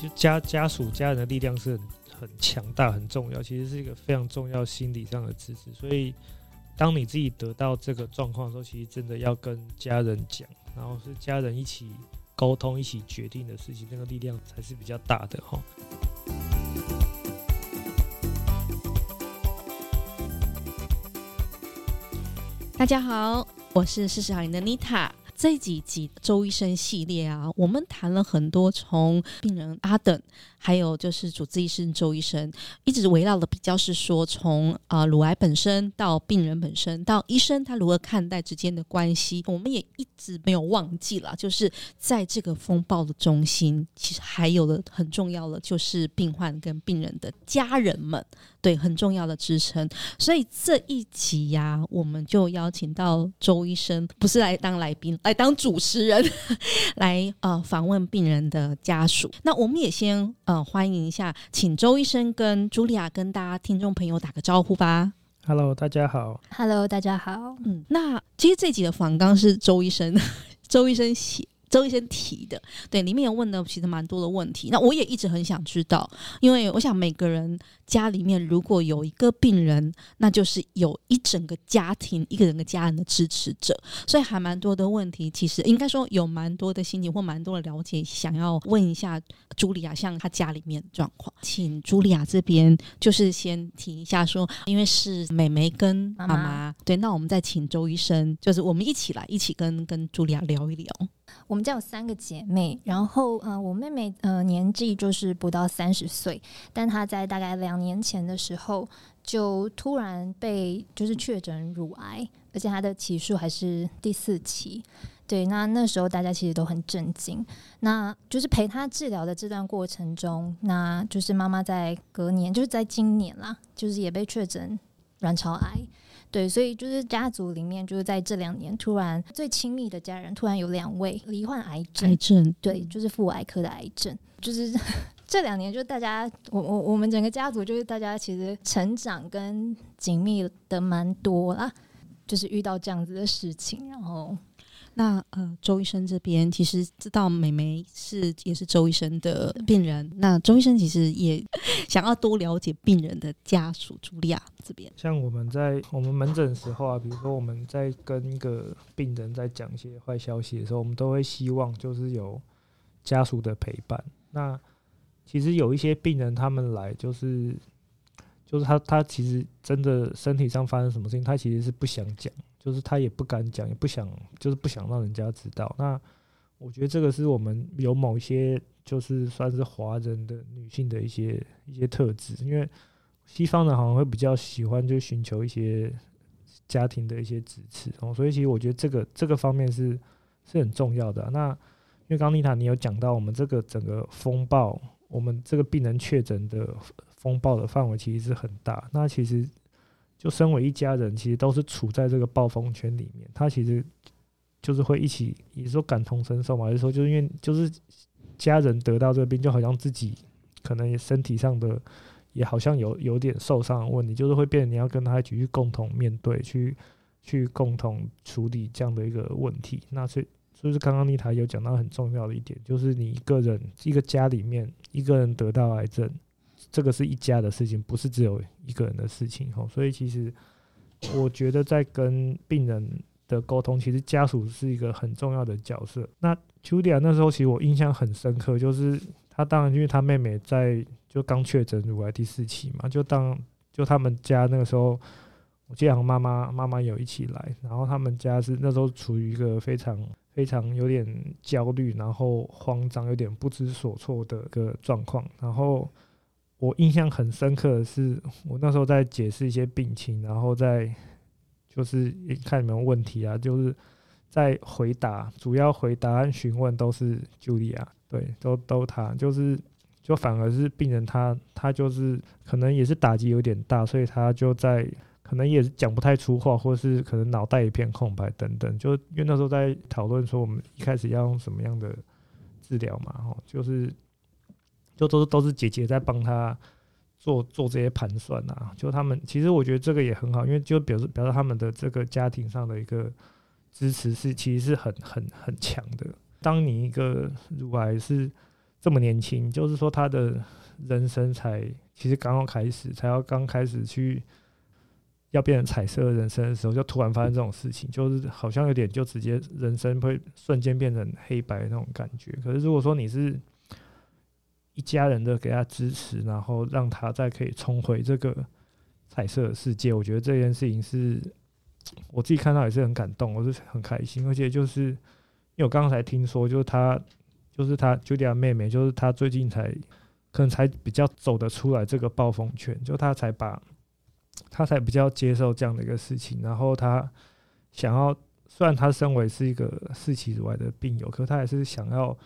就家家属家人的力量是很很强大、很重要，其实是一个非常重要心理上的支持。所以，当你自己得到这个状况的时候，其实真的要跟家人讲，然后是家人一起沟通、一起决定的事情，那个力量才是比较大的哈。大家好，我是四十好龄的妮塔。这几集周医生系列啊，我们谈了很多，从病人阿等，还有就是主治医生周医生，一直围绕的比较是说，从啊乳癌本身到病人本身，到医生他如何看待之间的关系，我们也一直没有忘记了，就是在这个风暴的中心，其实还有的很重要的就是病患跟病人的家人们，对，很重要的支撑。所以这一集呀，我们就邀请到周医生，不是来当来宾。来当主持人，来呃访问病人的家属。那我们也先呃欢迎一下，请周医生跟茱莉亚跟大家听众朋友打个招呼吧。Hello，大家好。Hello，大家好。嗯，那其实这集的访纲是周医生，周医生写。周医生提的，对，里面有问的其实蛮多的问题。那我也一直很想知道，因为我想每个人家里面如果有一个病人，那就是有一整个家庭一个人的家人的支持者，所以还蛮多的问题。其实应该说有蛮多的心情或蛮多的了解，想要问一下茱莉亚，像她家里面的状况，请茱莉亚这边就是先提一下说，因为是妹妹跟妈妈，妈妈对，那我们再请周医生，就是我们一起来一起跟跟茱莉亚聊一聊。我们家有三个姐妹，然后呃，我妹妹呃年纪就是不到三十岁，但她在大概两年前的时候就突然被就是确诊乳癌，而且她的期数还是第四期。对，那那时候大家其实都很震惊。那就是陪她治疗的这段过程中，那就是妈妈在隔年，就是在今年啦，就是也被确诊卵巢癌。对，所以就是家族里面，就是在这两年，突然最亲密的家人突然有两位罹患癌症。癌症，对，就是妇癌科的癌症。就是 这两年，就大家，我我我们整个家族，就是大家其实成长跟紧密的蛮多啦，就是遇到这样子的事情，然后。那呃，周医生这边其实知道美眉是也是周医生的病人。那周医生其实也 想要多了解病人的家属，茱莉亚这边。像我们在我们门诊的时候啊，比如说我们在跟一个病人在讲一些坏消息的时候，我们都会希望就是有家属的陪伴。那其实有一些病人他们来就是就是他他其实真的身体上发生什么事情，他其实是不想讲。就是他也不敢讲，也不想，就是不想让人家知道。那我觉得这个是我们有某一些，就是算是华人的女性的一些一些特质。因为西方人好像会比较喜欢，就寻求一些家庭的一些支持哦。所以其实我觉得这个这个方面是是很重要的。那因为刚妮塔你有讲到，我们这个整个风暴，我们这个病人确诊的风暴的范围其实是很大。那其实。就身为一家人，其实都是处在这个暴风圈里面。他其实就是会一起，也是说感同身受嘛，还是说就是因为就是家人得到这个病，就好像自己可能身体上的也好像有有点受伤的问题，就是会变成你要跟他一起去共同面对，去去共同处理这样的一个问题。那所以就是刚刚妮塔有讲到很重要的一点，就是你一个人一个家里面一个人得到癌症。这个是一家的事情，不是只有一个人的事情吼，所以其实我觉得在跟病人的沟通，其实家属是一个很重要的角色。那 Julia 那时候其实我印象很深刻，就是她当然因为她妹妹在就刚确诊乳癌第四期嘛，就当就他们家那个时候，我记得好像妈妈妈妈有一起来，然后他们家是那时候处于一个非常非常有点焦虑，然后慌张，有点不知所措的一个状况，然后。我印象很深刻的是，我那时候在解释一些病情，然后在就是看有没有问题啊，就是在回答，主要回答和询问都是茱莉亚，对，都都他，就是就反而是病人他他就是可能也是打击有点大，所以他就在可能也讲不太出话，或是可能脑袋一片空白等等，就因为那时候在讨论说我们一开始要用什么样的治疗嘛，哦，就是。就都是都是姐姐在帮他做做这些盘算啊，就他们其实我觉得这个也很好，因为就表示表示他们的这个家庭上的一个支持是其实是很很很强的。当你一个乳癌是这么年轻，就是说他的人生才其实刚刚开始，才要刚开始去要变成彩色人生的时候，就突然发生这种事情，就是好像有点就直接人生会瞬间变成黑白那种感觉。可是如果说你是一家人的给他支持，然后让他再可以重回这个彩色的世界，我觉得这件事情是我自己看到也是很感动，我是很开心，而且就是因为我刚才听说，就是他。就是他 Julia 妹妹，就是他最近才可能才比较走得出来这个暴风圈，就他才把，他才比较接受这样的一个事情，然后他想要，虽然他身为是一个四期之外的病友，可他还是想要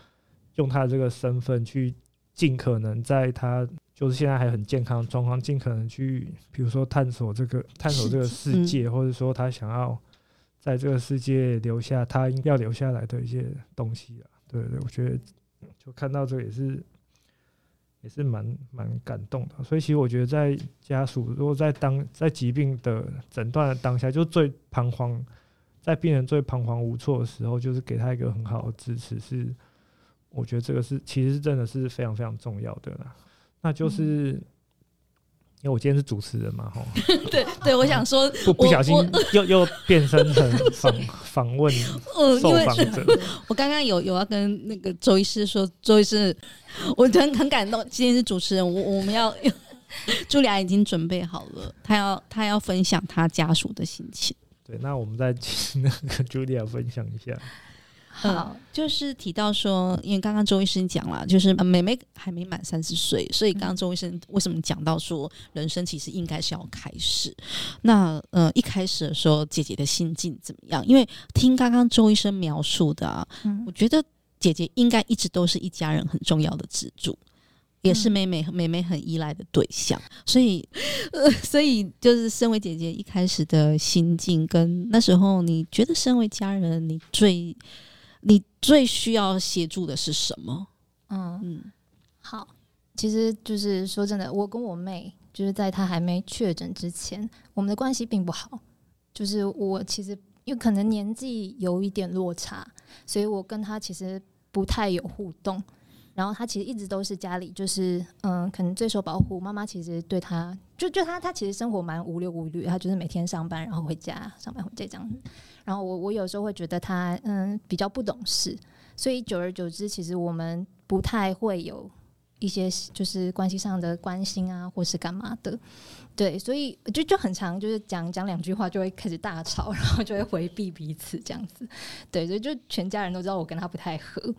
用他的这个身份去尽可能在他就是现在还很健康的状况，尽可能去，比如说探索这个探索这个世界，或者说他想要在这个世界留下他应该要留下来的一些东西啊。对对，我觉得就看到这个也是也是蛮蛮感动的。所以其实我觉得，在家属如果在当在疾病的诊断的当下，就最彷徨，在病人最彷徨无措的时候，就是给他一个很好的支持，是我觉得这个是其实真的是非常非常重要的啦。那就是。嗯因为我今天是主持人嘛，吼。对对，我想说，不不小心又又变身成访 访问受访者。我刚刚有有要跟那个周医师说，周医师，我很很感动。今天是主持人，我我们要茱莉亚已经准备好了，她要她要分享她家属的心情。对，那我们再请那个茱莉亚分享一下。好、嗯，就是提到说，因为刚刚周医生讲了，就是妹妹还没满三十岁，所以刚刚周医生为什么讲到说，人生其实应该是要开始？那呃，一开始的时候，姐姐的心境怎么样？因为听刚刚周医生描述的、啊嗯，我觉得姐姐应该一直都是一家人很重要的支柱，也是妹妹妹妹很依赖的对象。所以，呃，所以就是身为姐姐一开始的心境，跟那时候你觉得身为家人，你最你最需要协助的是什么？嗯嗯，好，其实就是说真的，我跟我妹就是在她还没确诊之前，我们的关系并不好。就是我其实因为可能年纪有一点落差，所以我跟她其实不太有互动。然后他其实一直都是家里就是嗯，可能最受保护。妈妈其实对他就就他他其实生活蛮无忧无虑，他就是每天上班然后回家，上班回家这样子。然后我我有时候会觉得他嗯比较不懂事，所以久而久之，其实我们不太会有一些就是关系上的关心啊，或是干嘛的，对，所以就就很常就是讲讲两句话就会开始大吵，然后就会回避彼此这样子，对，所以就全家人都知道我跟他不太合。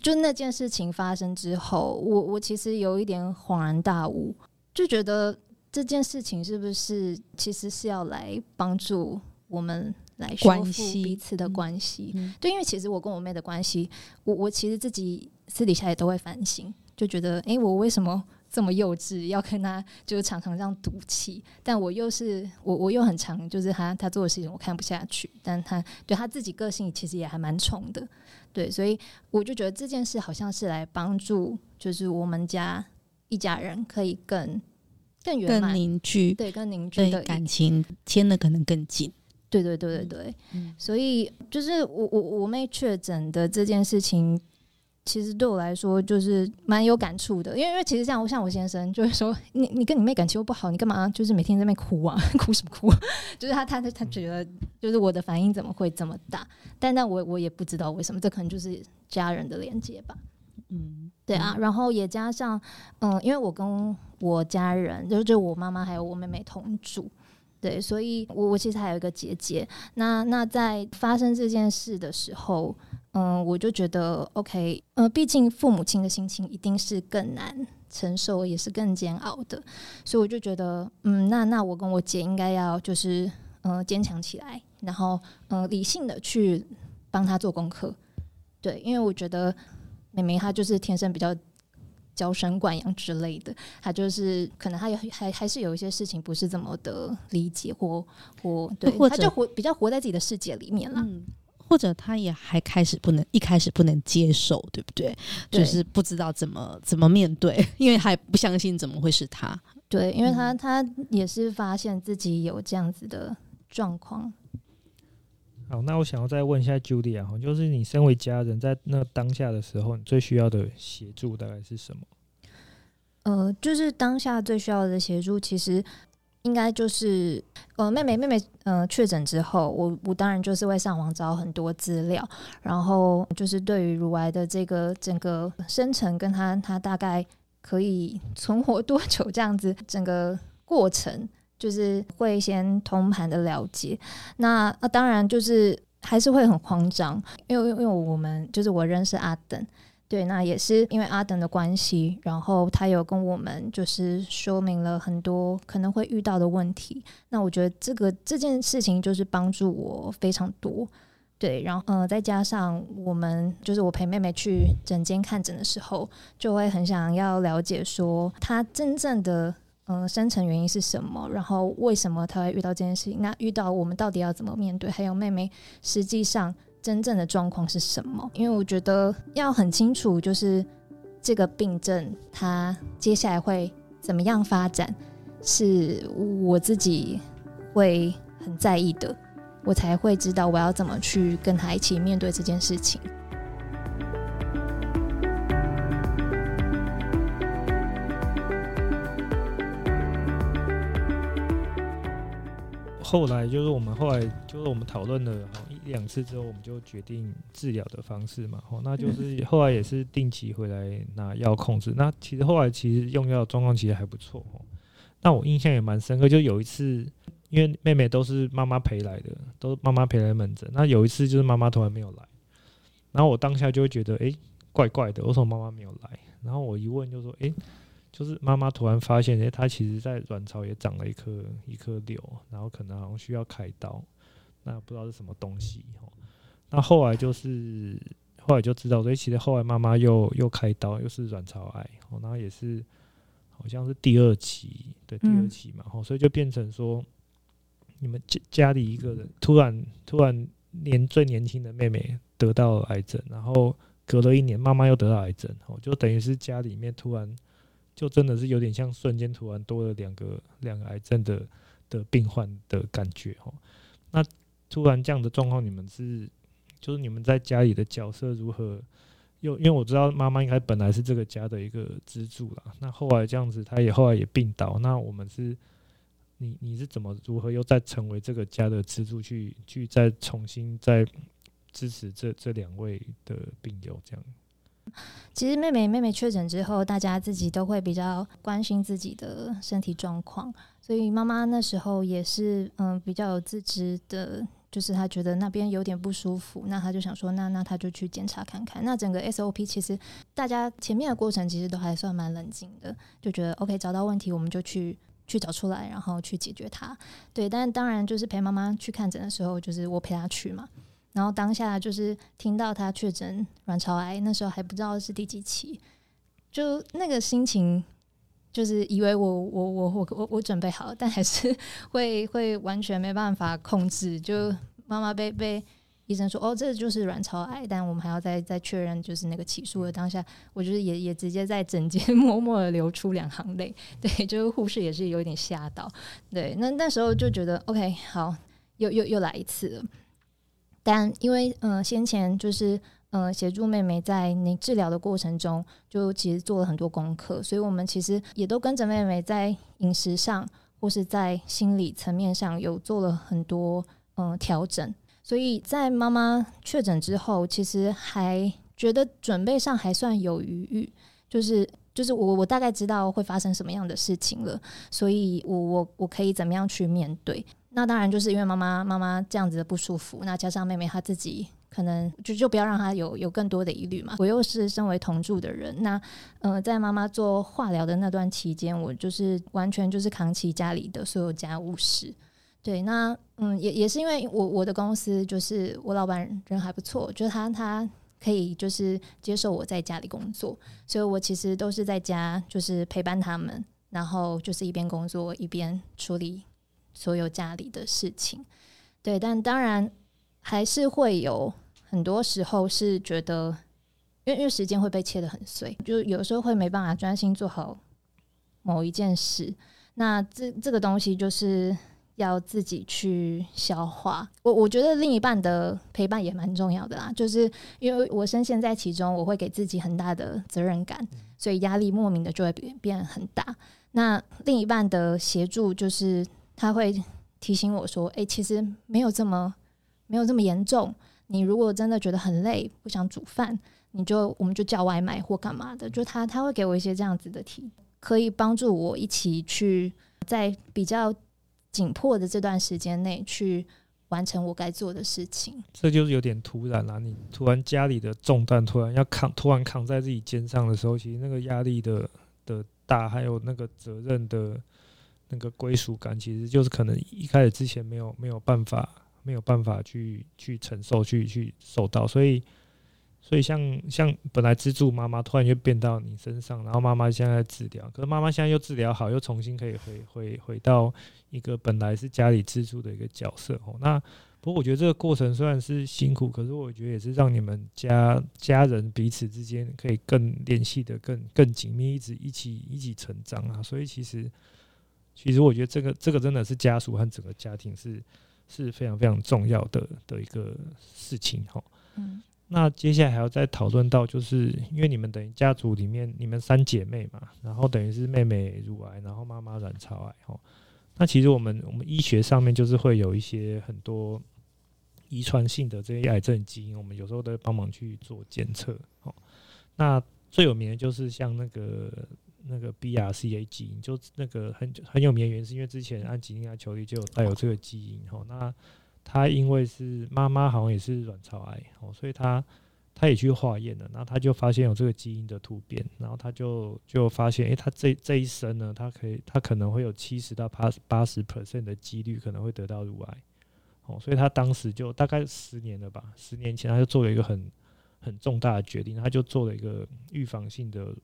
就那件事情发生之后，我我其实有一点恍然大悟，就觉得这件事情是不是其实是要来帮助我们。来修复彼此的关系，嗯，对，因为其实我跟我妹的关系，我我其实自己私底下也都会反省，就觉得，哎，我为什么这么幼稚，要跟她就是常常这样赌气？但我又是我我又很常，就是他他做的事情我看不下去，但他对他自己个性其实也还蛮宠的，对，所以我就觉得这件事好像是来帮助，就是我们家一家人可以更更圆满、更凝聚，对，更凝聚的感情牵的可能更紧。对对对对对，嗯，所以就是我我我妹确诊的这件事情，其实对我来说就是蛮有感触的，因为因为其实像我像我先生就会说，你你跟你妹感情又不好，你干嘛就是每天在那边哭啊？哭什么哭？就是他他他觉得就是我的反应怎么会这么大？但但我我也不知道为什么，这可能就是家人的连接吧。嗯，对啊，然后也加上嗯，因为我跟我家人就是就我妈妈还有我妹妹同住。对，所以我我其实还有一个姐姐。那那在发生这件事的时候，嗯，我就觉得 OK，呃，毕竟父母亲的心情一定是更难承受，也是更煎熬的。所以我就觉得，嗯，那那我跟我姐应该要就是呃坚强起来，然后呃理性的去帮她做功课。对，因为我觉得妹妹她就是天生比较。娇生惯养之类的，她就是可能她有还还是有一些事情不是这么的理解或或对，或者他就活比较活在自己的世界里面了，嗯，或者他也还开始不能一开始不能接受，对不对？对，就是不知道怎么怎么面对，因为还不相信怎么会是他，对，因为他他也是发现自己有这样子的状况。好，那我想要再问一下 Judy 啊，就是你身为家人，在那当下的时候，你最需要的协助大概是什么？呃，就是当下最需要的协助，其实应该就是呃，妹妹妹妹呃确诊之后，我我当然就是会上网找很多资料，然后就是对于乳癌的这个整个生成跟它它大概可以存活多久这样子，整个过程。就是会先通盘的了解，那那当然就是还是会很慌张，因为因为我们就是我认识阿等，对，那也是因为阿等的关系，然后他有跟我们就是说明了很多可能会遇到的问题，那我觉得这个这件事情就是帮助我非常多，对，然后呃再加上我们就是我陪妹妹去诊间看诊的时候，就会很想要了解说她真正的。嗯，深层原因是什么？然后为什么他会遇到这件事情？那遇到我们到底要怎么面对？还有妹妹实际上真正的状况是什么？因为我觉得要很清楚，就是这个病症它接下来会怎么样发展，是我自己会很在意的，我才会知道我要怎么去跟他一起面对这件事情。后来就是我们后来就是我们讨论了一两次之后，我们就决定治疗的方式嘛。哦，那就是后来也是定期回来拿药控制。那其实后来其实用药状况其实还不错哦。那我印象也蛮深刻，就有一次，因为妹妹都是妈妈陪来的，都妈妈陪来门诊。那有一次就是妈妈突然没有来，然后我当下就会觉得，诶，怪怪的，为什么妈妈没有来？然后我一问就说，诶。就是妈妈突然发现，诶、欸，她其实在卵巢也长了一颗一颗瘤，然后可能好像需要开刀，那不知道是什么东西。那后来就是后来就知道，所以其实后来妈妈又又开刀，又是卵巢癌，然后也是好像是第二期，对，第二期嘛，所以就变成说，你们家家里一个人突然突然年最年轻的妹妹得到了癌症，然后隔了一年，妈妈又得到癌症，哦，就等于是家里面突然。就真的是有点像瞬间突然多了两个两个癌症的的病患的感觉哦。那突然这样的状况，你们是就是你们在家里的角色如何？又因为我知道妈妈应该本来是这个家的一个支柱啦。那后来这样子，她也后来也病倒。那我们是你你是怎么如何又再成为这个家的支柱，去去再重新再支持这这两位的病友这样？其实妹妹妹妹确诊之后，大家自己都会比较关心自己的身体状况，所以妈妈那时候也是嗯比较有自知的，就是她觉得那边有点不舒服，那她就想说，那那她就去检查看看。那整个 SOP 其实大家前面的过程其实都还算蛮冷静的，就觉得 OK 找到问题我们就去去找出来，然后去解决它。对，但当然就是陪妈妈去看诊的时候，就是我陪她去嘛。然后当下就是听到他确诊卵巢癌，那时候还不知道是第几期，就那个心情，就是以为我我我我我我准备好，但还是 会会完全没办法控制。就妈妈被被医生说哦，这就是卵巢癌，但我们还要再再确认，就是那个起诉的当下，我就是也也直接在诊间 默默的流出两行泪。对，就是护士也是有点吓到。对，那那时候就觉得 OK，好，又又又来一次了。但因为嗯、先前就是嗯、协助妹妹在你治疗的过程中，就其实做了很多功课，所以我们其实也都跟着妹妹在饮食上或是在心理层面上有做了很多嗯调整。所以在妈妈确诊之后，其实还觉得准备上还算有余裕，就是就是我我大概知道会发生什么样的事情了，所以我我我可以怎么样去面对。那当然就是因为妈妈妈妈这样子的不舒服，那加上妹妹她自己可能就就不要让她有有更多的疑虑嘛。我又是身为同住的人，那呃在妈妈做化疗的那段期间，我就是完全就是扛起家里的所有家务事。对，那嗯也也是因为我我的公司就是我老板人还不错，就是他他可以就是接受我在家里工作，所以我其实都是在家就是陪伴他们，然后就是一边工作一边处理。所有家里的事情，对，但当然还是会有很多时候是觉得，因为因为时间会被切得很碎，就有时候会没办法专心做好某一件事。那这这个东西就是要自己去消化。我我觉得另一半的陪伴也蛮重要的啦，就是因为我深陷在其中，我会给自己很大的责任感，所以压力莫名的就会变变很大。那另一半的协助，就是他会提醒我说：“哎，其实没有这么没有这么严重。你如果真的觉得很累，不想煮饭，你就我们就叫外卖或干嘛的。”就他他会给我一些这样子的提，可以帮助我一起去在比较紧迫的这段时间内去完成我该做的事情。这就是有点突然啦，你突然家里的重担突然要扛，突然扛在自己肩上的时候，其实那个压力的的。大还有那个责任的那个归属感，其实就是可能一开始之前没有没有办法没有办法去去承受去去受到，所以所以像像本来资助妈妈突然就变到你身上，然后妈妈现在，治疗，可是妈妈现在又治疗好，又重新可以回回回到一个本来是家里资助的一个角色哦，那。不过我觉得这个过程虽然是辛苦，可是我觉得也是让你们家家人彼此之间可以更联系的更更紧密，一直一起一起成长啊。所以其实其实我觉得这个这个真的是家属和整个家庭是是非常非常重要的的一个事情哈。嗯，那接下来还要再讨论到，就是因为你们等于家族里面你们三姐妹嘛，然后等于是妹妹乳癌，然后妈妈卵巢癌哈。那其实我们我们医学上面就是会有一些很多遗传性的这些癌症基因，我们有时候都会帮忙去做检测。哦，那最有名的就是像那个那个 BRCA 基因，就那个很很有名的原因是因为之前安吉丽娜·裘丽就有带有这个基因。哦，那她因为是妈妈好像也是卵巢癌，哦，所以她。他也去化验了，然后他就发现有这个基因的突变，然后他就就发现，诶、欸，他这这一生呢，他可以，他可能会有七十到八八十 percent 的几率可能会得到乳癌，哦，所以他当时就大概十年了吧，十年前他就做了一个很很重大的决定，他就做了一个预防性的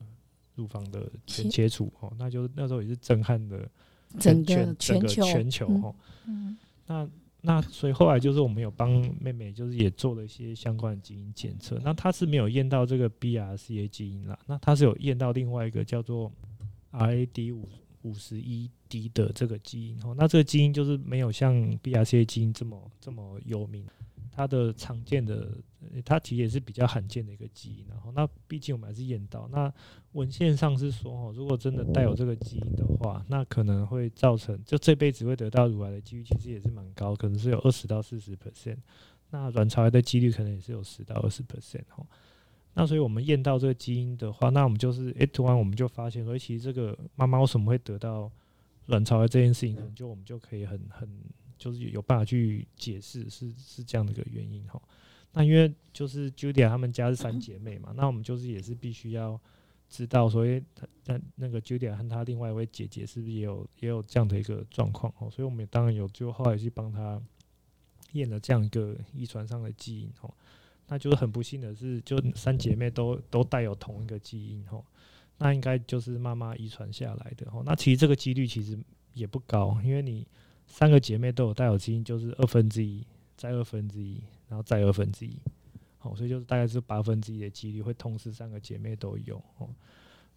乳房的全切除，哦，那就那时候也是震撼的整个全整个全球，哦，嗯，那。那所以后来就是我们有帮妹妹，就是也做了一些相关的基因检测。那她是没有验到这个 BRCA 基因啦，那她是有验到另外一个叫做 RAD 五五十一 D 的这个基因。哦，那这个基因就是没有像 BRCA 基因这么这么有名。它的常见的，它其实也是比较罕见的一个基因，然后那毕竟我们还是验到，那文献上是说，哦，如果真的带有这个基因的话，那可能会造成就这辈子会得到乳癌的几率其实也是蛮高，可能是有二十到四十 percent，那卵巢癌的几率可能也是有十到二十 percent 哈。那所以我们验到这个基因的话，那我们就是诶，突然我们就发现，所以其实这个妈妈为什么会得到卵巢癌这件事情，可能就我们就可以很很。就是有办法去解释是是这样的一个原因哈。那因为就是 Julia 他们家是三姐妹嘛，那我们就是也是必须要知道，所以她那那个 Julia 和她另外一位姐姐是不是也有也有这样的一个状况哦？所以我们也当然有就后来去帮她验了这样一个遗传上的基因哦。那就是很不幸的是，就三姐妹都都带有同一个基因哦。那应该就是妈妈遗传下来的哦。那其实这个几率其实也不高，因为你。三个姐妹都有带有基因，就是二分之一，再二分之一，然后再二分之一，好，所以就是大概是八分之一的几率会同时三个姐妹都有哦。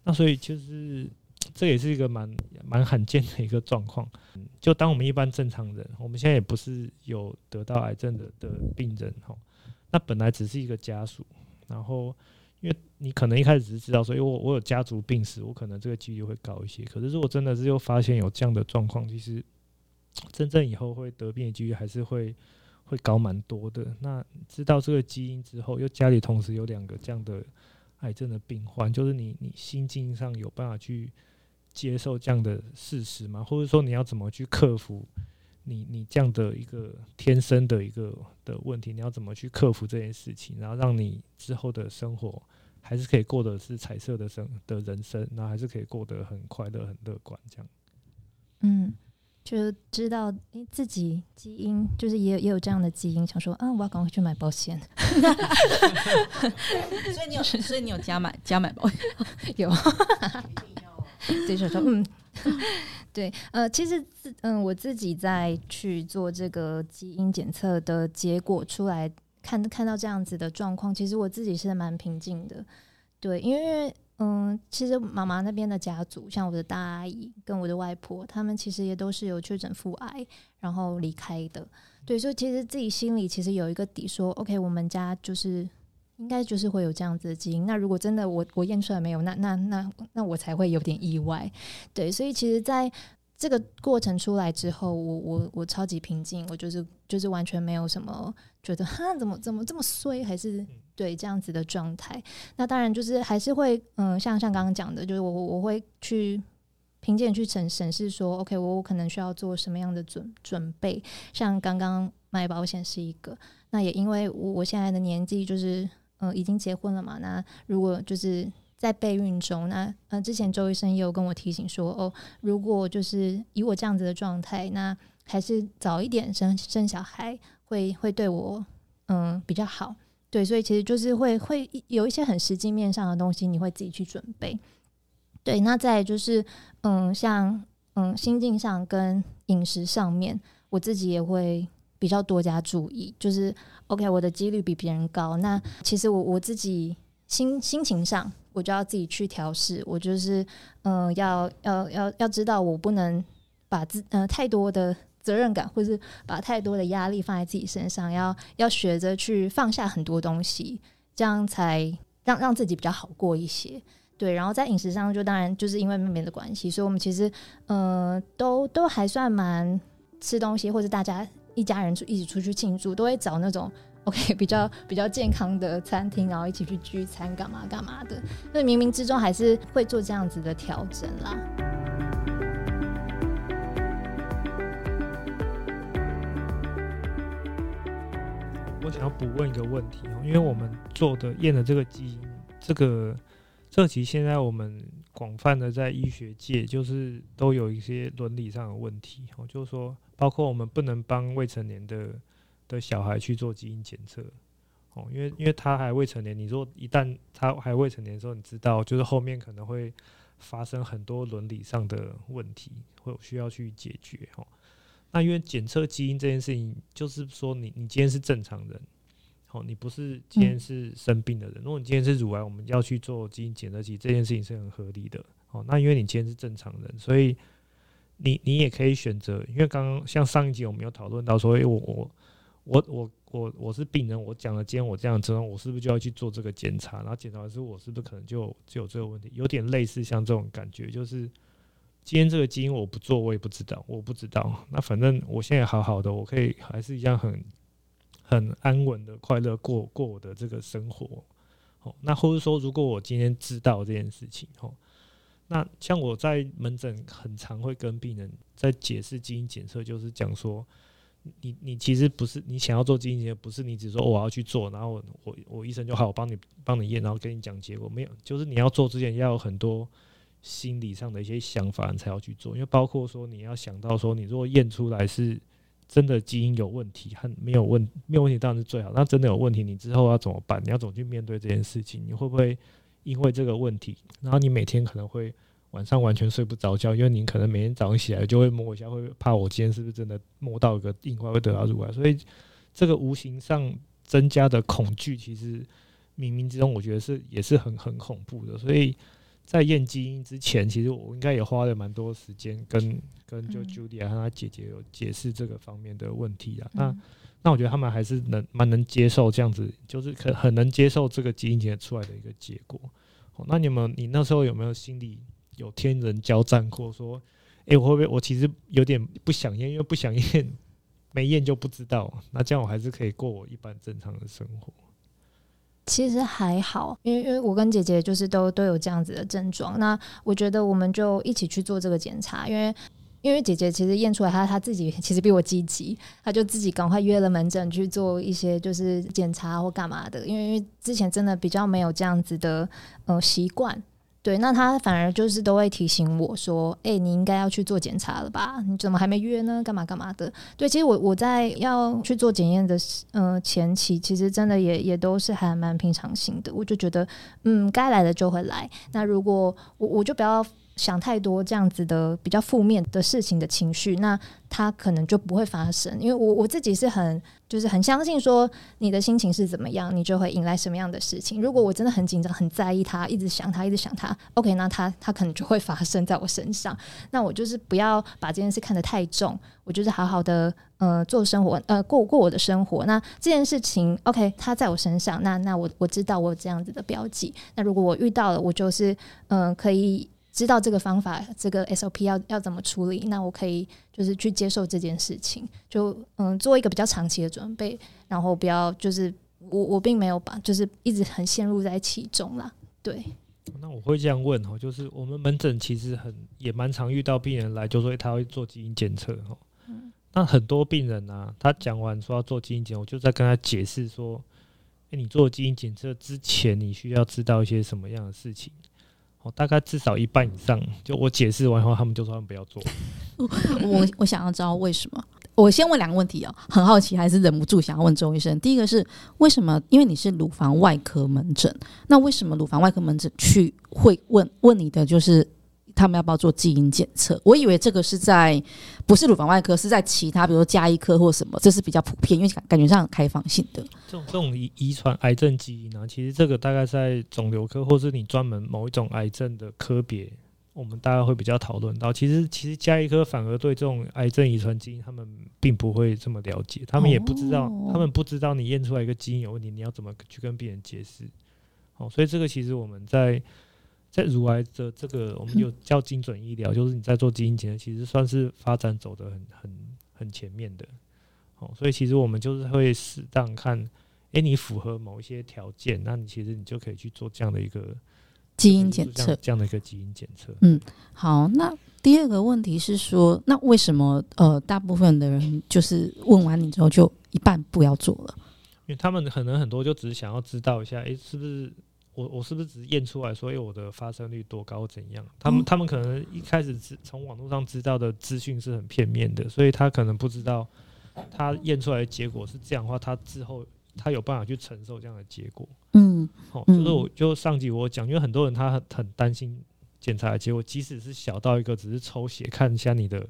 那所以就是这也是一个蛮蛮罕见的一个状况。就当我们一般正常人，我们现在也不是有得到癌症的的病人哈，那本来只是一个家属，然后因为你可能一开始只是知道说，因为我我有家族病史，我可能这个几率会高一些。可是如果真的是又发现有这样的状况，其实。真正以后会得病的几率还是会会高蛮多的。那知道这个基因之后，又家里同时有两个这样的癌症的病患，就是你你心境上有办法去接受这样的事实吗？或者说你要怎么去克服你你这样的一个天生的一个的问题？你要怎么去克服这件事情，然后让你之后的生活还是可以过的是彩色的生的人生，然后还是可以过得很快乐、很乐观这样。嗯。就知道诶、欸，自己基因就是也有也有这样的基因，想说啊，我要赶快去买保险。所以你有，所以你有加买加买保险？有。对，说说嗯，对，呃，其实自嗯，我自己在去做这个基因检测的结果出来看看到这样子的状况，其实我自己是蛮平静的。对，因为嗯，其实妈妈那边的家族，像我的大阿姨跟我的外婆，他们其实也都是有确诊腹癌，然后离开的。对，所以其实自己心里其实有一个底，说 OK，我们家就是应该就是会有这样子的基因。那如果真的我我验出来没有，那那那那我才会有点意外。对，所以其实在这个过程出来之后，我我我超级平静，我就是就是完全没有什么觉得哈怎么怎么这么衰，还是。对这样子的状态，那当然就是还是会，嗯，像像刚刚讲的，就是我我会去评鉴去审审视说，OK，我我可能需要做什么样的准准备。像刚刚买保险是一个，那也因为我我现在的年纪就是，嗯，已经结婚了嘛。那如果就是在备孕中，那呃，之前周医生也有跟我提醒说，哦，如果就是以我这样子的状态，那还是早一点生生小孩会会对我嗯比较好。对，所以其实就是会会有一些很实际面上的东西，你会自己去准备。对，那再就是，嗯，像嗯心境上跟饮食上面，我自己也会比较多加注意。就是 OK，我的几率比别人高，那其实我我自己心心情上，我就要自己去调试。我就是嗯，要要要要知道，我不能把自呃太多的。责任感，或是把太多的压力放在自己身上，要要学着去放下很多东西，这样才让让自己比较好过一些。对，然后在饮食上，就当然就是因为妹妹的关系，所以我们其实呃都都还算蛮吃东西，或者大家一家人出一起出去庆祝，都会找那种 OK 比较比较健康的餐厅，然后一起去聚餐，干嘛干嘛的。所以冥冥之中还是会做这样子的调整啦。想要补问一个问题哦，因为我们做的验的这个基因，这个这其实现在我们广泛的在医学界，就是都有一些伦理上的问题哦，就是说，包括我们不能帮未成年的的小孩去做基因检测哦，因为因为他还未成年，你说一旦他还未成年的时候，你知道，就是后面可能会发生很多伦理上的问题，会有需要去解决哦。那因为检测基因这件事情，就是说你你今天是正常人，好，你不是今天是生病的人。如果你今天是乳癌，我们要去做基因检测，其实这件事情是很合理的。好，那因为你今天是正常人，所以你你也可以选择。因为刚刚像上一集我们有讨论到说，诶，我我我我我我是病人，我讲了今天我这样之后，我是不是就要去做这个检查？然后检查完之后，我是不是可能就就有这个问题？有点类似像这种感觉，就是。今天这个基因我不做，我也不知道，我不知道。那反正我现在好好的，我可以还是一样很很安稳的快乐过过我的这个生活。哦，那或者说，如果我今天知道这件事情，哦，那像我在门诊很常会跟病人在解释基因检测，就是讲说，你你其实不是你想要做基因检测，不是你只说我要去做，然后我我我医生就好，我帮你帮你验，然后跟你讲结果，没有，就是你要做之前要有很多。心理上的一些想法，你才要去做，因为包括说你要想到说，你如果验出来是真的基因有问题，和没有问没有问题当然是最好。那真的有问题，你之后要怎么办？你要怎么去面对这件事情？你会不会因为这个问题，然后你每天可能会晚上完全睡不着觉，因为你可能每天早上起来就会摸一下，会怕我今天是不是真的摸到一个硬块会得到乳癌？所以这个无形上增加的恐惧，其实冥冥之中我觉得是也是很很恐怖的，所以。在验基因之前，其实我应该也花了蛮多时间跟跟就 Julia 和她姐姐有解释这个方面的问题啊。那那我觉得他们还是能蛮能接受这样子，就是很很能接受这个基因检测出来的一个结果。那你们你那时候有没有心里有天人交战过？说，哎，我会不会我其实有点不想验，因为不想验，没验就不知道。那这样我还是可以过我一般正常的生活。其实还好，因为因为我跟姐姐就是都都有这样子的症状，那我觉得我们就一起去做这个检查，因为因为姐姐其实验出来她她自己其实比我积极，她就自己赶快约了门诊去做一些就是检查或干嘛的，因为因为之前真的比较没有这样子的呃习惯。对，那他反而就是都会提醒我说：“哎、你应该要去做检查了吧？你怎么还没约呢？干嘛干嘛的？”对，其实我我在要去做检验的嗯前期，其实真的也也都是还蛮平常心的。我就觉得，嗯，该来的就会来。那如果我我就不要想太多这样子的比较负面的事情的情绪，那它可能就不会发生。因为我我自己是很就是很相信说，你的心情是怎么样，你就会迎来什么样的事情。如果我真的很紧张、很在意它，一直想它，一直想它，OK，那它它可能就会发生在我身上。那我就是不要把这件事看得太重，我就是好好的呃做生活，呃过过我的生活。那这件事情 OK，它在我身上，那那我我知道我有这样子的标记。那如果我遇到了，我就是嗯、可以。知道这个方法，这个 SOP 要要怎么处理，那我可以就是去接受这件事情，就嗯做一个比较长期的准备，然后不要就是我我并没有把就是一直很陷入在其中啦。对。那我会这样问哦，就是我们门诊其实很也蛮常遇到病人来，就说他会做基因检测哈。嗯。那很多病人呢、啊，他讲完说要做基因检测，我就在跟他解释说，诶、欸，你做基因检测之前，你需要知道一些什么样的事情？哦，大概至少一半以上，就我解释完以后，他们就说他们不要做。我我想要知道为什么？我先问两个问题哦，很好奇，还是忍不住想要问周医生。第一个是为什么？因为你是乳房外科门诊，那为什么乳房外科门诊去会问问你的就是？他们要不要做基因检测？我以为这个是在不是乳房外科，是在其他，比如说加医科或什么，这是比较普遍，因为感觉上开放性的。这种这种遗遗传癌症基因呢、啊，其实这个大概在肿瘤科，或是你专门某一种癌症的科别，我们大概会比较讨论到。其实其实加医科反而对这种癌症遗传基因，他们并不会这么了解，他们也不知道，哦、他们不知道你验出来一个基因有问题，你要怎么去跟病人解释。哦，所以这个其实我们在。在乳癌的这个，我们有叫精准医疗，就是你在做基因检测，其实算是发展走得很很很前面的。哦，所以其实我们就是会适当看，诶，你符合某一些条件，那你其实你就可以去做这样的一个基因检测，这样的一个基因检测。嗯，好，那第二个问题是说，那为什么呃，大部分的人就是问完你之后就一半不要做了？因为他们可能很多就只是想要知道一下，诶，是不是？我我是不是只是验出来说，哎，我的发生率多高怎样？他们他们可能一开始只从网络上知道的资讯是很片面的，所以他可能不知道，他验出来的结果是这样的话，他之后他有办法去承受这样的结果。嗯，好，就是我就上集我讲，因为很多人他很很担心检查的结果，即使是小到一个只是抽血看一下你的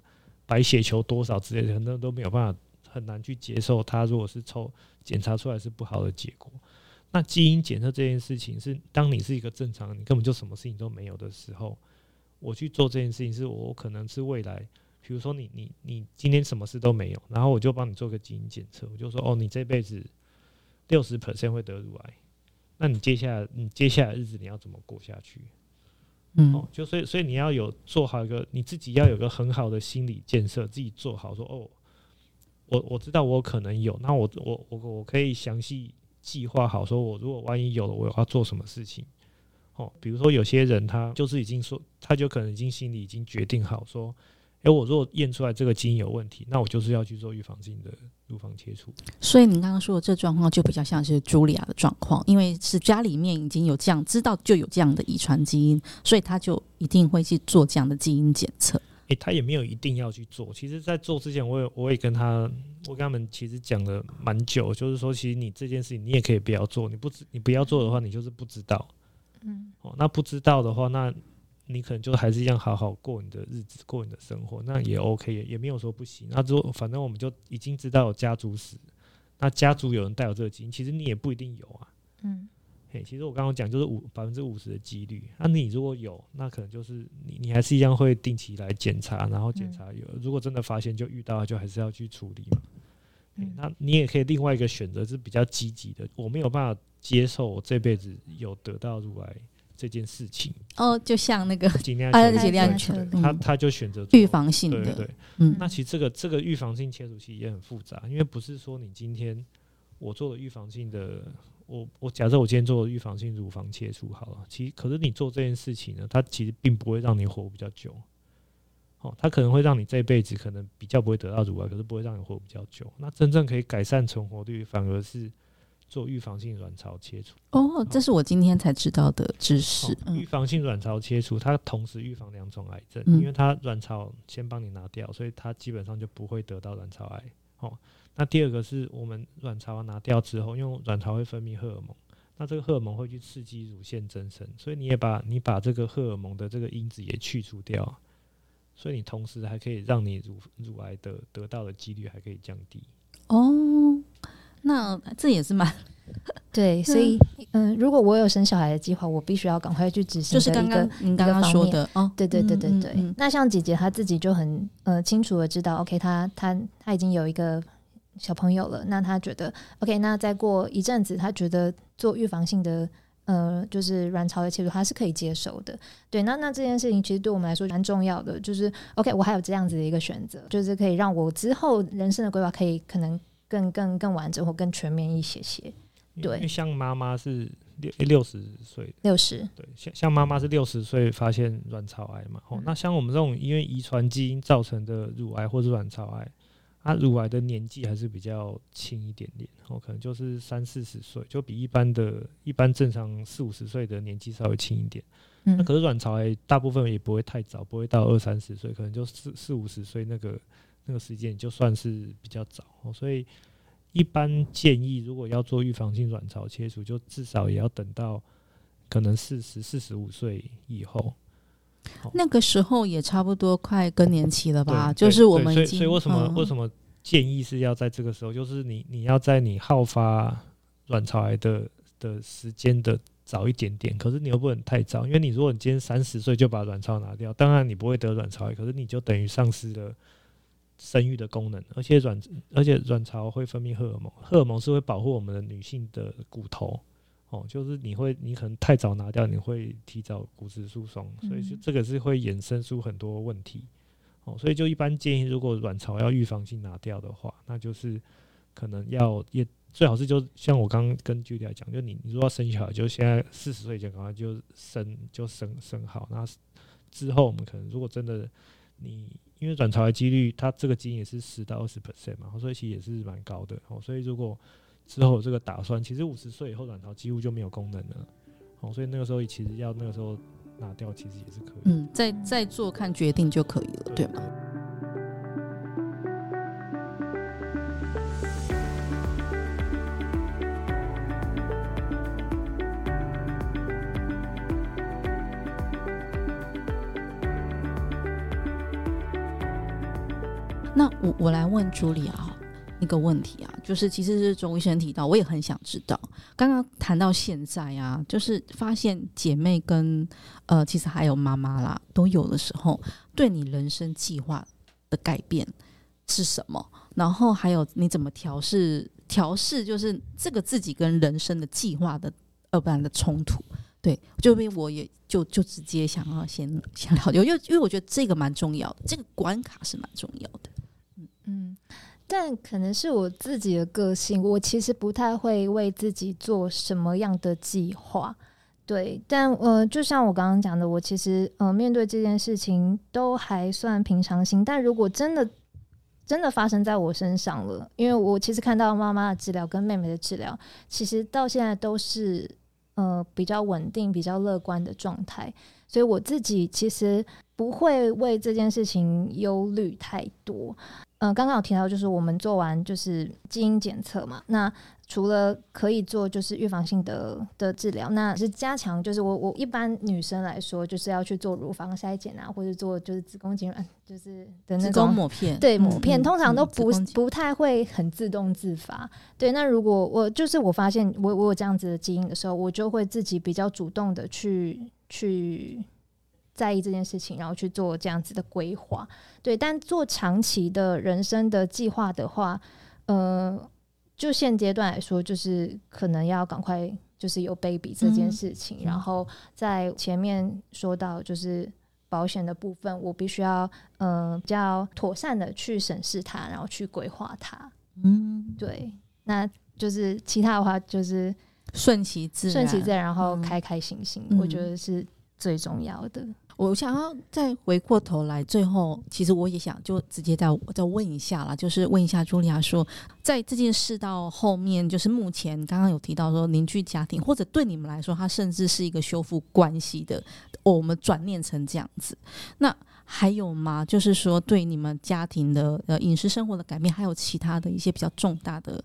白血球多少之类的，很多人都没有办法很难去接受。他如果是抽检查出来是不好的结果。那基因检测这件事情是，当你是一个正常人，你根本就什么事情都没有的时候，我去做这件事情，是我可能是未来，比如说你你你今天什么事都没有，然后我就帮你做个基因检测，我就说哦，你这辈子六十 percent 会得乳癌，那你接下来你接下来日子你要怎么过下去？嗯，哦，就所以所以你要有做好一个你自己要有个很好的心理建设，自己做好说哦，我我知道我可能有，那我我我我可以详细。计划好，说我如果万一有了，我要做什么事情？哦，比如说有些人他就是已经说，他就可能已经心里已经决定好，说，诶，我如果验出来这个基因有问题，那我就是要去做预防性的乳房切除。所以您刚刚说的这状况就比较像是茱莉亚的状况，因为是家里面已经有这样知道就有这样的遗传基因，所以他就一定会去做这样的基因检测。诶、欸，他也没有一定要去做。其实，在做之前，我也我也跟他，我跟他们其实讲了蛮久，就是说，其实你这件事情，你也可以不要做。你不知，你不要做的话，你就是不知道。嗯。哦，那不知道的话，那你可能就还是一样好好过你的日子，过你的生活，那也 OK，也也没有说不行。那之后，反正我们就已经知道有家族史，那家族有人带有这个基因，其实你也不一定有啊。嗯。嘿，其实我刚刚讲就是五百分之五十的几率，那你如果有，那可能就是你你还是一样会定期来检查，然后检查有，如果真的发现就遇到，就还是要去处理嘛。那你也可以另外一个选择是比较积极的，我没有办法接受我这辈子有得到乳癌这件事情。哦，就像那个尽量尽量他他就选择预防性的，对对，嗯，那其实这个这个预防性切除其实也很复杂，因为不是说你今天我做了预防性的。我我假设我今天做预防性乳房切除好了，其实可是你做这件事情呢，它其实并不会让你活比较久，哦，它可能会让你这辈子可能比较不会得到乳癌，可是不会让你活比较久。那真正可以改善存活率，反而是做预防性卵巢切除。哦，这是我今天才知道的知识。预防性卵巢切除，它同时预防两种癌症，因为它卵巢先帮你拿掉，所以它基本上就不会得到卵巢癌。哦。那第二个是我们卵巢拿掉之后，因为卵巢会分泌荷尔蒙，那这个荷尔蒙会去刺激乳腺增生，所以你也把你把这个荷尔蒙的这个因子也去除掉，所以你同时还可以让你乳乳癌的得到的几率还可以降低。哦，那这也是蛮 对，所以嗯、呃，如果我有生小孩的计划，我必须要赶快去执行。就是刚刚您刚刚说的哦，对对对对对。嗯嗯嗯、那像姐姐她自己就很呃清楚的知道，OK，她她她已经有一个。小朋友了，那他觉得 OK，那再过一阵子，他觉得做预防性的呃，就是卵巢的切除，他是可以接受的。对，那那这件事情其实对我们来说蛮重要的，就是 OK，我还有这样子的一个选择，就是可以让我之后人生的规划可以可能更更更完整或更全面一些些。对，因为像妈妈是六六十岁，六十对，像像妈妈是六十岁发现卵巢癌嘛，哦、嗯，那像我们这种因为遗传基因造成的乳癌或者卵巢癌。他、啊、乳癌的年纪还是比较轻一点点，哦，可能就是三四十岁，就比一般的、一般正常四五十岁的年纪稍微轻一点。嗯，那可是卵巢癌大部分也不会太早，不会到二三十岁，可能就四四五十岁那个那个时间就算是比较早。哦，所以一般建议，如果要做预防性卵巢切除，就至少也要等到可能四十四十五岁以后。那个时候也差不多快更年期了吧？就是我们所以所以为什么、嗯、为什么建议是要在这个时候？就是你你要在你好发卵巢癌的的时间的早一点点，可是你又不能太早，因为你如果你今天三十岁就把卵巢拿掉，当然你不会得卵巢癌，可是你就等于丧失了生育的功能，而且卵而且卵巢会分泌荷尔蒙，荷尔蒙是会保护我们的女性的骨头。哦，就是你会，你可能太早拿掉，你会提早骨质疏松，所以就这个是会衍生出很多问题。哦，所以就一般建议，如果卵巢要预防性拿掉的话，那就是可能要也最好是就像我刚刚跟 Julia 讲，就你你如果要生小孩，就现在四十岁以前赶快就生就生生好，那之后我们可能如果真的你因为卵巢的几率，它这个基因也是十到二十 percent 嘛，所以其实也是蛮高的。哦，所以如果之后这个打算，其实五十岁以后卵巢几乎就没有功能了，哦，所以那个时候其实要那个时候拿掉，其实也是可以。嗯，再再做看决定就可以了，对吗？那我我来问朱莉亚。一个问题啊，就是其实是周医生提到，我也很想知道。刚刚谈到现在啊，就是发现姐妹跟呃，其实还有妈妈啦，都有的时候，对你人生计划的改变是什么？然后还有你怎么调试调试，就是这个自己跟人生的计划的呃不然的冲突。对，就因为我也就就直接想要先先了解，因为因为我觉得这个蛮重要的，这个关卡是蛮重要的。但可能是我自己的个性，我其实不太会为自己做什么样的计划，对。但呃，就像我刚刚讲的，我其实呃面对这件事情都还算平常心。但如果真的真的发生在我身上了，因为我其实看到妈妈的治疗跟妹妹的治疗，其实到现在都是呃比较稳定、比较乐观的状态，所以我自己其实不会为这件事情忧虑太多。嗯、刚刚有提到，就是我们做完就是基因检测嘛。那除了可以做就是预防性的的治疗，那是加强，就是我我一般女生来说，就是要去做乳房筛检啊，或者做就是子宫颈软，就是的那种抹片。对，抹片、嗯、通常都不、嗯、不太会很自动自发。对，那如果我就是我发现我我有这样子的基因的时候，我就会自己比较主动的去去。在意这件事情，然后去做这样子的规划，对。但做长期的人生的计划的话，呃，就现阶段来说，就是可能要赶快就是有 baby 这件事情，嗯、然后在前面说到就是保险的部分，我必须要呃比较妥善的去审视它，然后去规划它。嗯，对。那就是其他的话就是顺其自然，顺其自然，然后开开心心，嗯、我觉得是最重要的。我想要再回过头来，最后其实我也想就直接再再问一下啦，就是问一下茱莉亚说，在这件事到后面，就是目前刚刚有提到说凝聚家庭，或者对你们来说，它甚至是一个修复关系的，我们转念成这样子。那还有吗？就是说对你们家庭的呃饮食生活的改变，还有其他的一些比较重大的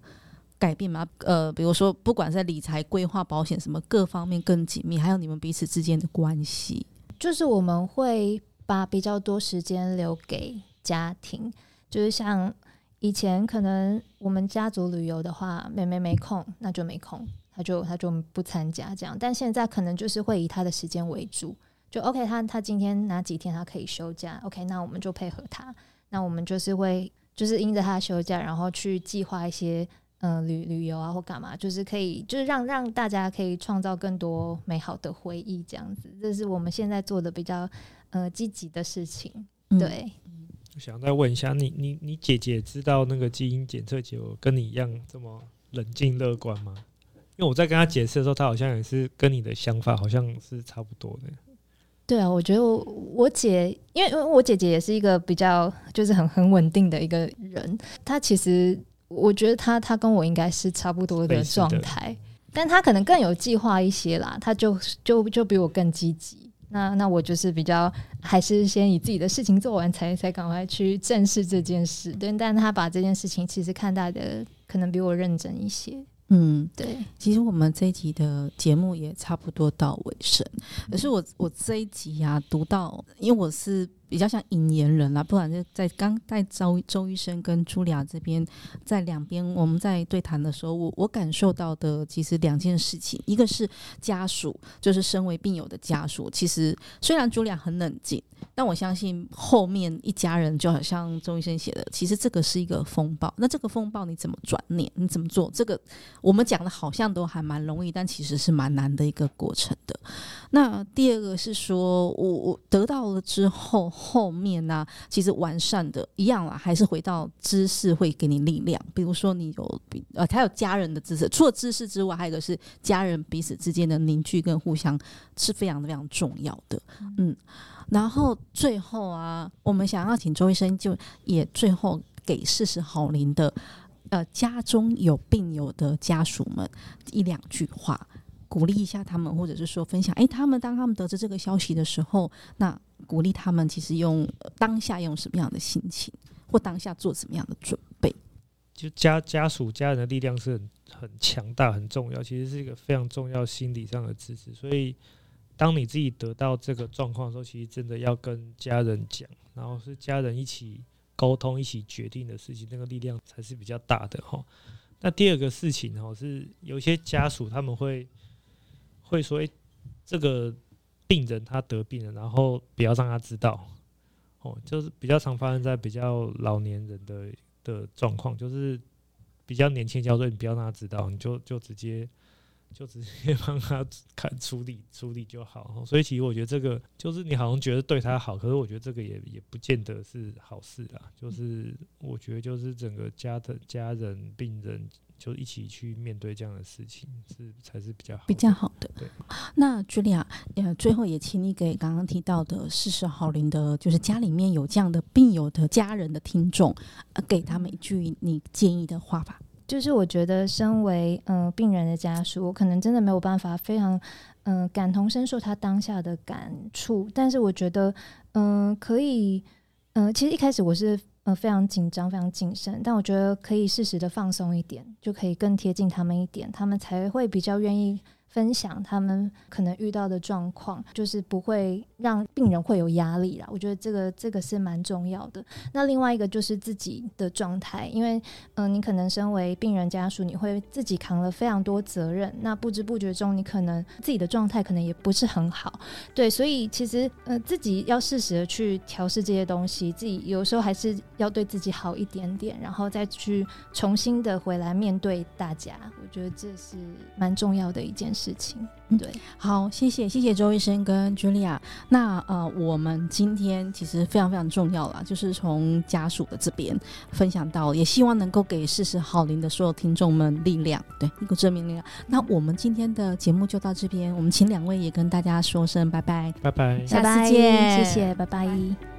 改变吗？呃，比如说，不管在理财、规划、保险什么各方面更紧密，还有你们彼此之间的关系，就是我们会把比较多时间留给家庭，就是像以前可能我们家族旅游的话，妹妹没空，那就没空，他就他就不参加这样。但现在可能就是会以他的时间为主，就 OK，他他今天哪几天他可以休假，OK，那我们就配合他，那我们就是会。就是因着他休假，然后去计划一些嗯、呃、旅旅游啊或干嘛，就是可以就是让让大家可以创造更多美好的回忆，这样子，这是我们现在做的比较呃积极的事情。对，我想再问一下，你你你姐姐知道那个基因检测结果跟你一样这么冷静乐观吗？因为我在跟她解释的时候，她好像也是跟你的想法好像是差不多的。对啊，我觉得我，我姐，因为因为我姐姐也是一个比较就是很很稳定的一个人，她其实我觉得他他跟我应该是差不多的状态，但他可能更有计划一些啦，他就就就比我更积极。那那我就是比较还是先以自己的事情做完才才赶快去正视这件事，对，但他把这件事情其实看待的可能比我认真一些。嗯，对，其实我们这一集的节目也差不多到尾声，可是我我这一集呀、啊，读到，因为我是。比较像引言人啦，不管是在刚在周周医生跟茱莉亚这边，在两边我们在对谈的时候，我我感受到的其实两件事情，一个是家属，就是身为病友的家属，其实虽然茱莉亚很冷静，但我相信后面一家人就好像周医生写的，其实这个是一个风暴。那这个风暴你怎么转念？你怎么做？这个我们讲的好像都还蛮容易，但其实是蛮难的一个过程的。那第二个是说我我得到了之后。后面呢、啊，其实完善的一样啦，还是回到知识会给你力量。比如说你有呃，他有家人的知识，除了知识之外，还有一个是家人彼此之间的凝聚跟互相是非常非常重要的。嗯，然后最后啊，我们想要请周医生就也最后给四十好龄的呃家中有病友的家属们一两句话，鼓励一下他们，或者是说分享，哎，他们当他们得知这个消息的时候，那。鼓励他们，其实用当下用什么样的心情，或当下做什么样的准备，就家家属家人的力量是很很强大、很重要，其实是一个非常重要心理上的支持。所以，当你自己得到这个状况的时候，其实真的要跟家人讲，然后是家人一起沟通、一起决定的事情，那个力量才是比较大的哈。那第二个事情哈，是有些家属他们会会说，诶，这个。病人他得病了，然后不要让他知道，哦，就是比较常发生在比较老年人的的状况，就是比较年轻，交对你不要让他知道，你就就直接就直接帮他看处理处理就好。所以其实我觉得这个就是你好像觉得对他好，可是我觉得这个也也不见得是好事啦。就是我觉得就是整个家的家人病人。就一起去面对这样的事情，是才是比较好比较好的。对，那茱莉亚，呃，最后也请你给刚刚提到的四十好龄的，就是家里面有这样的病友的家人的听众，呃，给他们一句你建议的话吧。就是我觉得，身为嗯、病人的家属，我可能真的没有办法非常嗯、感同身受他当下的感触，但是我觉得嗯、可以，嗯、其实一开始我是。呃，非常紧张，非常谨慎，但我觉得可以适时的放松一点，就可以更贴近他们一点，他们才会比较愿意。分享他们可能遇到的状况，就是不会让病人会有压力啦。我觉得这个这个是蛮重要的。那另外一个就是自己的状态，因为嗯、你可能身为病人家属，你会自己扛了非常多责任，那不知不觉中你可能自己的状态可能也不是很好。对，所以其实呃自己要适时的去调试这些东西，自己有时候还是要对自己好一点点，然后再去重新的回来面对大家。我觉得这是蛮重要的一件事。事情对，好，谢谢谢谢周医生跟茱莉亚。那呃，我们今天其实非常非常重要了，就是从家属的这边分享到，也希望能够给四十好龄的所有听众们力量，对，一个正面力量。那我们今天的节目就到这边，我们请两位也跟大家说声拜拜，拜拜，下次见，谢谢，拜拜。拜拜。